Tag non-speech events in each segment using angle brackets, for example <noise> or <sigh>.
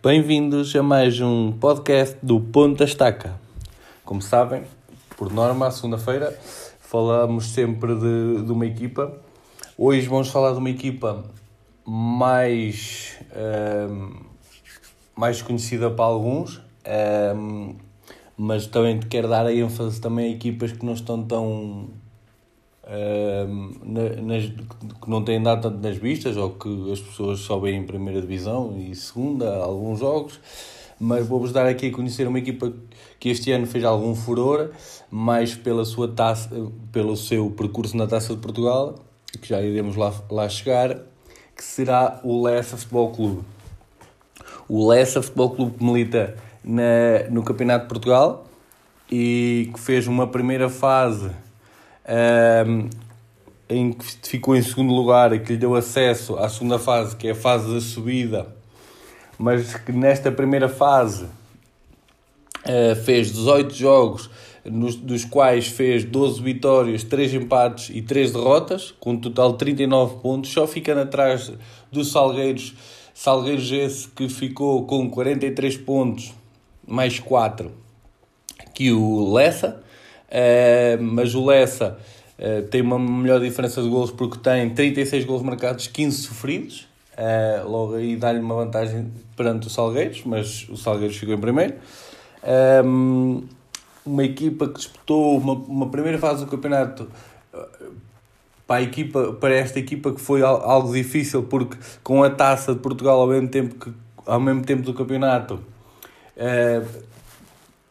Bem-vindos a mais um podcast do Ponta Estaca. Como sabem, por norma, à segunda-feira falamos sempre de, de, uma equipa. Hoje vamos falar de uma equipa mais, um, mais conhecida para alguns, um, mas também quero dar a ênfase também a equipas que não estão tão nas, que não têm dado tanto nas vistas ou que as pessoas só veem em primeira divisão e segunda, alguns jogos. Mas vou-vos dar aqui a conhecer uma equipa que este ano fez algum furor, mais pela sua taça, pelo seu percurso na Taça de Portugal, que já iremos lá, lá chegar, que será o Lessa Futebol Clube. O Lessa Futebol Clube que milita na, no Campeonato de Portugal e que fez uma primeira fase um, em que ficou em segundo lugar e que lhe deu acesso à segunda fase, que é a fase da subida, mas que nesta primeira fase uh, fez 18 jogos, nos, dos quais fez 12 vitórias, 3 empates e 3 derrotas, com um total de 39 pontos, só ficando atrás dos Salgueiros, Salgueiros esse que ficou com 43 pontos, mais 4, que o Lessa, mas o Lessa uh, tem uma melhor diferença de gols porque tem 36 gols marcados, 15 sofridos. Uh, logo aí dá-lhe uma vantagem perante os Salgueiros, mas o Salgueiros ficou em primeiro. Um, uma equipa que disputou uma, uma primeira fase do campeonato para, equipa, para esta equipa que foi algo difícil porque com a taça de Portugal ao mesmo tempo, que, ao mesmo tempo do campeonato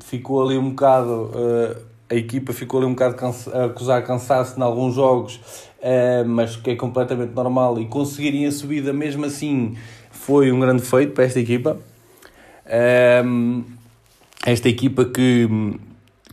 ficou ali um bocado uh, a equipa ficou ali um bocado a acusar cansaço em alguns jogos, uh, mas que é completamente normal e conseguirem a subida mesmo assim foi um grande feito para esta equipa. Uh, esta equipa que,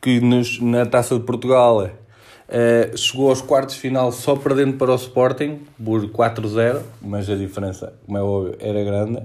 que nos, na Taça de Portugal uh, chegou aos quartos de final só perdendo para o Sporting por 4-0, mas a diferença, como é óbvio, era grande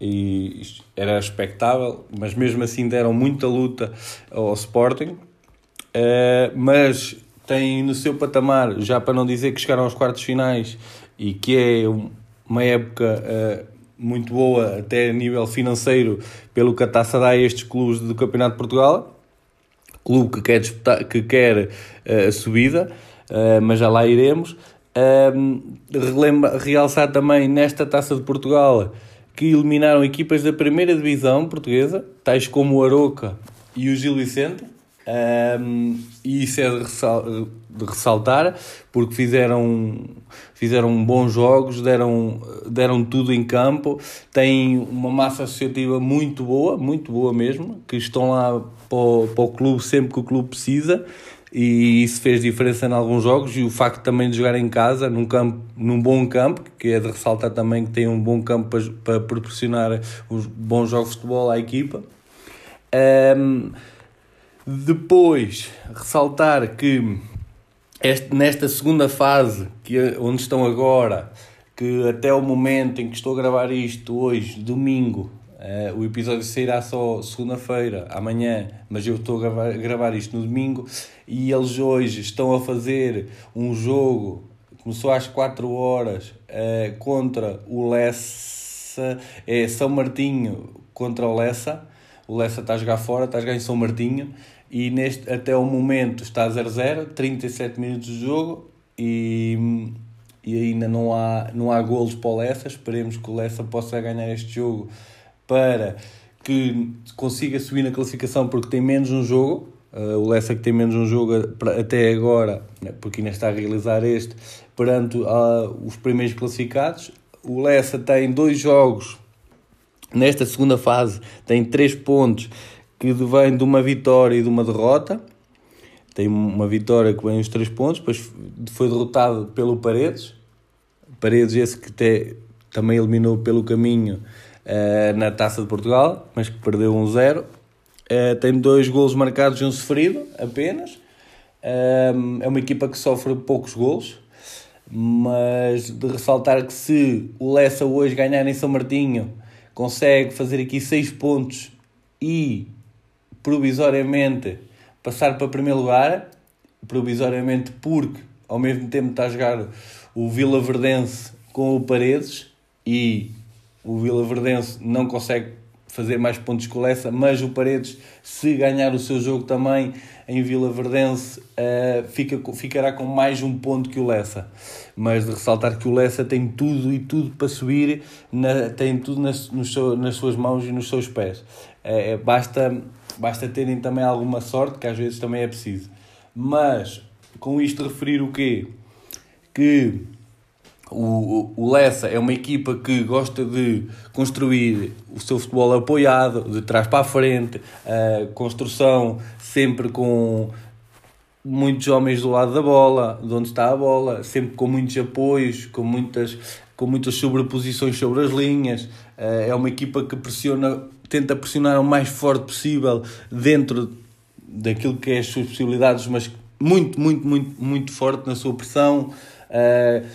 e era expectável, mas mesmo assim deram muita luta ao Sporting. Uh, mas tem no seu patamar, já para não dizer que chegaram aos quartos finais e que é uma época uh, muito boa, até a nível financeiro, pelo que a taça dá a estes clubes do Campeonato de Portugal. Clube que quer, disputar, que quer uh, a subida, mas já lá iremos. relembra, realçar também nesta taça de Portugal que eliminaram equipas da primeira divisão portuguesa, tais como o Aroca e o Gil Vicente um, e isso é de, ressal de, ressaltar porque fizeram, fizeram bons jogos, deram, deram tudo em campo, têm uma massa associativa muito boa, muito boa mesmo, que estão lá para o, para o clube sempre que o clube precisa e isso fez diferença em alguns jogos e o facto também de jogar em casa num campo num bom campo que é de ressaltar também que tem um bom campo para, para proporcionar os bons jogos de futebol à equipa. Um, depois, ressaltar que este, nesta segunda fase, que, é onde estão agora, que até o momento em que estou a gravar isto, hoje, domingo, uh, o episódio sairá só segunda-feira, amanhã, mas eu estou a gravar, a gravar isto no domingo, e eles hoje estão a fazer um jogo, começou às 4 horas, uh, contra o Lessa, é São Martinho contra o Lessa, o Lessa está a jogar fora, está a jogar em São Martinho, e neste, até o momento está 0-0, 37 minutos de jogo e, e ainda não há, não há golos para o Lessa. Esperemos que o Lessa possa ganhar este jogo para que consiga subir na classificação porque tem menos um jogo. Uh, o Lessa que tem menos um jogo até agora, né, porque ainda está a realizar este, perante uh, os primeiros classificados. O Lessa tem dois jogos nesta segunda fase, tem três pontos que vem de uma vitória e de uma derrota. Tem uma vitória que vem os três pontos, depois foi derrotado pelo Paredes. Paredes esse que te, também eliminou pelo caminho uh, na Taça de Portugal, mas que perdeu um zero. Uh, tem dois golos marcados e um sofrido apenas. Uh, é uma equipa que sofre poucos golos, mas de ressaltar que se o Lessa hoje ganhar em São Martinho, consegue fazer aqui seis pontos e provisoriamente passar para primeiro lugar, provisoriamente porque ao mesmo tempo está a jogar o Vila Verdense com o Paredes e o Vila Verdense não consegue fazer mais pontos com o Lessa, mas o Paredes, se ganhar o seu jogo também em Vila Verdense, uh, fica, ficará com mais um ponto que o Lessa. Mas de ressaltar que o Lessa tem tudo e tudo para subir, na, tem tudo nas, nas suas mãos e nos seus pés. Uh, basta, basta terem também alguma sorte, que às vezes também é preciso. Mas, com isto referir o quê? Que o, o Lessa é uma equipa que gosta de construir o seu futebol apoiado, de trás para a frente, a construção sempre com muitos homens do lado da bola, de onde está a bola, sempre com muitos apoios, com muitas, com muitas sobreposições sobre as linhas. É uma equipa que pressiona, tenta pressionar o mais forte possível dentro daquilo que é as suas possibilidades, mas muito, muito, muito, muito forte na sua pressão. Uh,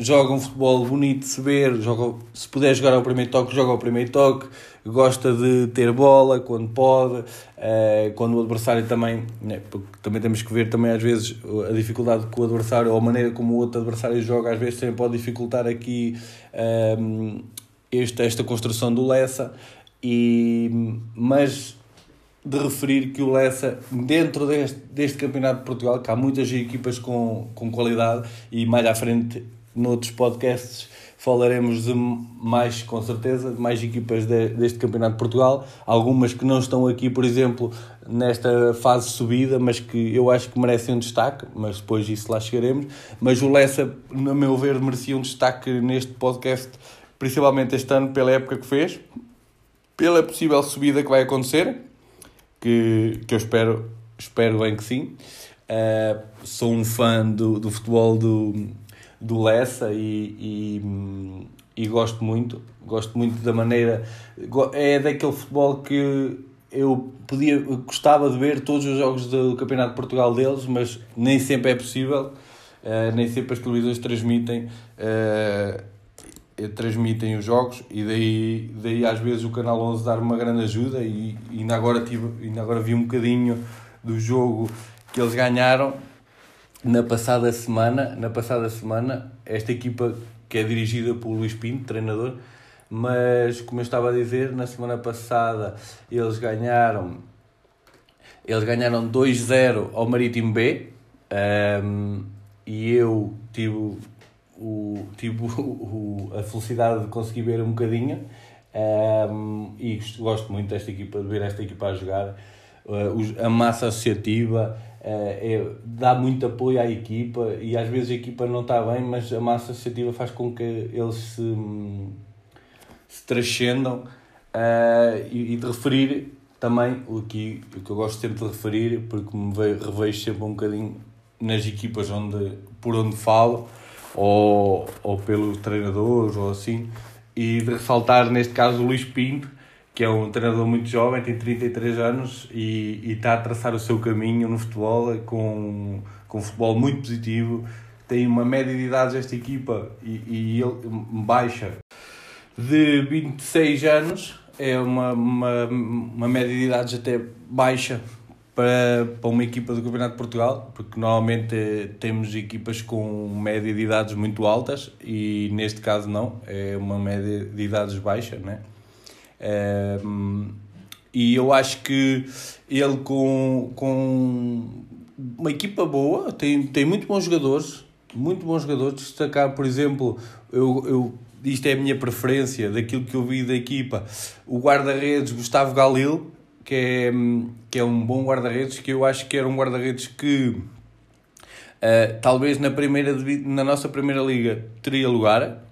joga um futebol bonito de se ver, joga, se puder jogar ao primeiro toque, joga ao primeiro toque, gosta de ter bola quando pode, uh, quando o adversário também, né, porque também temos que ver também às vezes a dificuldade que o adversário, ou a maneira como o outro adversário joga, às vezes também pode dificultar aqui uh, esta, esta construção do Lessa, e, mas de referir que o Lessa, dentro deste, deste Campeonato de Portugal, que há muitas equipas com, com qualidade, e mais à frente noutros podcasts falaremos de mais, com certeza, de mais equipas de, deste Campeonato de Portugal, algumas que não estão aqui, por exemplo, nesta fase subida, mas que eu acho que merecem um destaque, mas depois disso lá chegaremos. Mas o Lessa, no meu ver, merecia um destaque neste podcast, principalmente este ano, pela época que fez, pela possível subida que vai acontecer, que, que eu espero, espero bem que sim. Uh, sou um fã do, do futebol do, do Lessa e, e, e, gosto muito. Gosto muito da maneira. É daquele futebol que eu podia, gostava de ver todos os jogos do Campeonato de Portugal deles, mas nem sempre é possível, uh, nem sempre as televisões transmitem. Uh, transmitem os jogos e daí, daí às vezes o Canal 11 dar uma grande ajuda e, e ainda, agora tive, ainda agora vi um bocadinho do jogo que eles ganharam. Na passada semana, na passada semana, esta equipa que é dirigida por Luís Pinto, treinador, mas como eu estava a dizer, na semana passada eles ganharam eles ganharam 2-0 ao Marítimo B um, e eu tive, o, tive <laughs> o, a felicidade de conseguir ver um bocadinho um, e gosto muito desta equipa, de ver esta equipa a jogar. Uh, a massa associativa, é, é, dá muito apoio à equipa e às vezes a equipa não está bem, mas a massa associativa faz com que eles se, se transcendam uh, e, e, de referir também o que, o que eu gosto sempre de referir, porque me revejo sempre um bocadinho nas equipas onde, por onde falo, ou, ou pelos treinadores, ou assim, e de ressaltar neste caso o Luís Pinto, que é um treinador muito jovem, tem 33 anos e, e está a traçar o seu caminho no futebol com, com um futebol muito positivo. Tem uma média de idades esta equipa e, e ele baixa de 26 anos, é uma, uma, uma média de idades até baixa para, para uma equipa do Campeonato de Portugal, porque normalmente temos equipas com média de idades muito altas e neste caso não, é uma média de idades baixa, né? e eu acho que ele com, com uma equipa boa, tem, tem muito bons jogadores, muito bons jogadores. Destacar, por exemplo, eu, eu, isto é a minha preferência daquilo que eu vi da equipa, o guarda-redes Gustavo Galil, que é, que é um bom guarda-redes, que eu acho que era um guarda-redes que uh, talvez na, primeira, na nossa primeira liga teria lugar,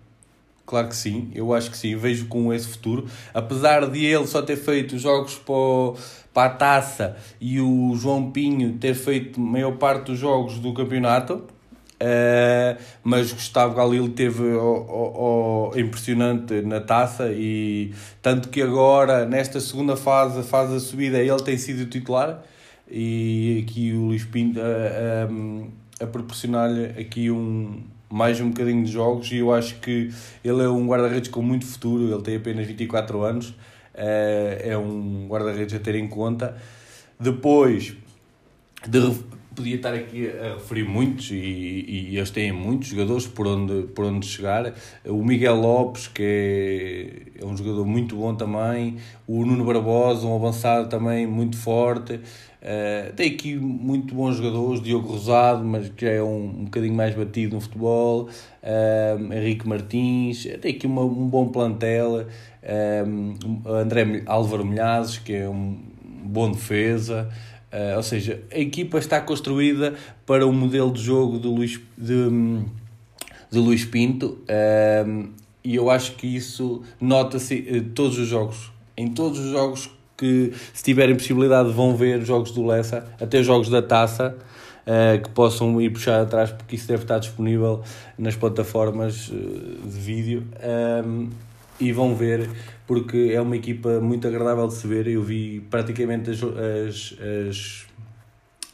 Claro que sim, eu acho que sim, vejo com esse futuro. Apesar de ele só ter feito jogos para, para a taça e o João Pinho ter feito maior parte dos jogos do campeonato, uh, mas Gustavo Galil teve o, impressionante na taça e tanto que agora, nesta segunda fase, fase da subida, ele tem sido titular e aqui o Luís Pinto a, a, a proporcionar-lhe aqui um mais um bocadinho de jogos e eu acho que ele é um guarda-redes com muito futuro, ele tem apenas 24 anos, é, é um guarda-redes a ter em conta. Depois, de, podia estar aqui a referir muitos, e, e eles têm muitos jogadores por onde, por onde chegar. O Miguel Lopes, que é, é um jogador muito bom também. O Nuno Barbosa, um avançado também muito forte. Uh, tem aqui muito bons jogadores, Diogo Rosado, mas que já é um, um bocadinho mais batido no futebol, uh, Henrique Martins, tem aqui uma, um bom plantel, uh, André Álvaro Milhazes, que é um bom defesa, Uh, ou seja, a equipa está construída para o modelo de jogo de Luís, de, de Luís Pinto uh, e eu acho que isso nota-se uh, todos os jogos. Em todos os jogos que, se tiverem possibilidade, vão ver jogos do Lessa, até jogos da taça. Uh, que possam ir puxar atrás, porque isso deve estar disponível nas plataformas de vídeo. Um, e vão ver porque é uma equipa muito agradável de se ver. Eu vi praticamente as, as, as,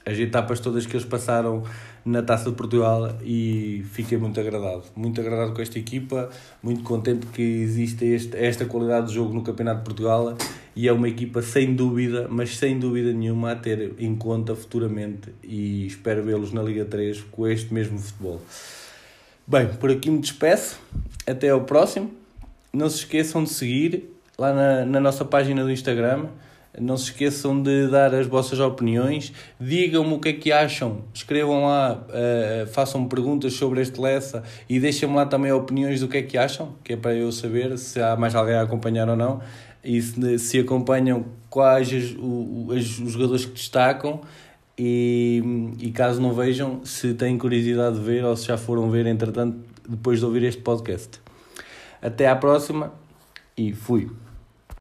as etapas todas que eles passaram na Taça de Portugal e fiquei muito agradado. Muito agradado com esta equipa, muito contente que existe este, esta qualidade de jogo no Campeonato de Portugal e é uma equipa sem dúvida, mas sem dúvida nenhuma a ter em conta futuramente e espero vê-los na Liga 3 com este mesmo futebol. Bem, por aqui me despeço. Até ao próximo não se esqueçam de seguir lá na, na nossa página do Instagram. Não se esqueçam de dar as vossas opiniões. Digam-me o que é que acham. Escrevam lá, uh, façam perguntas sobre este Lessa e deixem-me lá também opiniões do que é que acham, que é para eu saber se há mais alguém a acompanhar ou não. E se, se acompanham quais as, o, as, os jogadores que destacam. E, e caso não vejam, se têm curiosidade de ver ou se já foram ver, entretanto, depois de ouvir este podcast. Até à próxima e fui.